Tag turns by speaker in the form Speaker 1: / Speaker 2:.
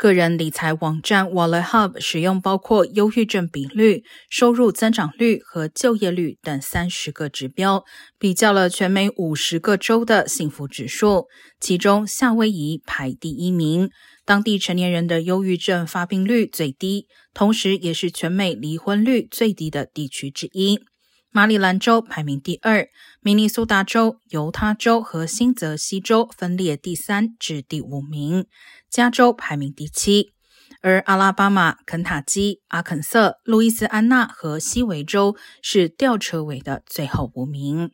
Speaker 1: 个人理财网站 Wallet Hub 使用包括忧郁症比率、收入增长率和就业率等三十个指标，比较了全美五十个州的幸福指数，其中夏威夷排第一名。当地成年人的忧郁症发病率最低，同时也是全美离婚率最低的地区之一。马里兰州排名第二，明尼苏达州、犹他州和新泽西州分列第三至第五名，加州排名第七，而阿拉巴马、肯塔基、阿肯色、路易斯安那和西维州是吊车尾的最后五名。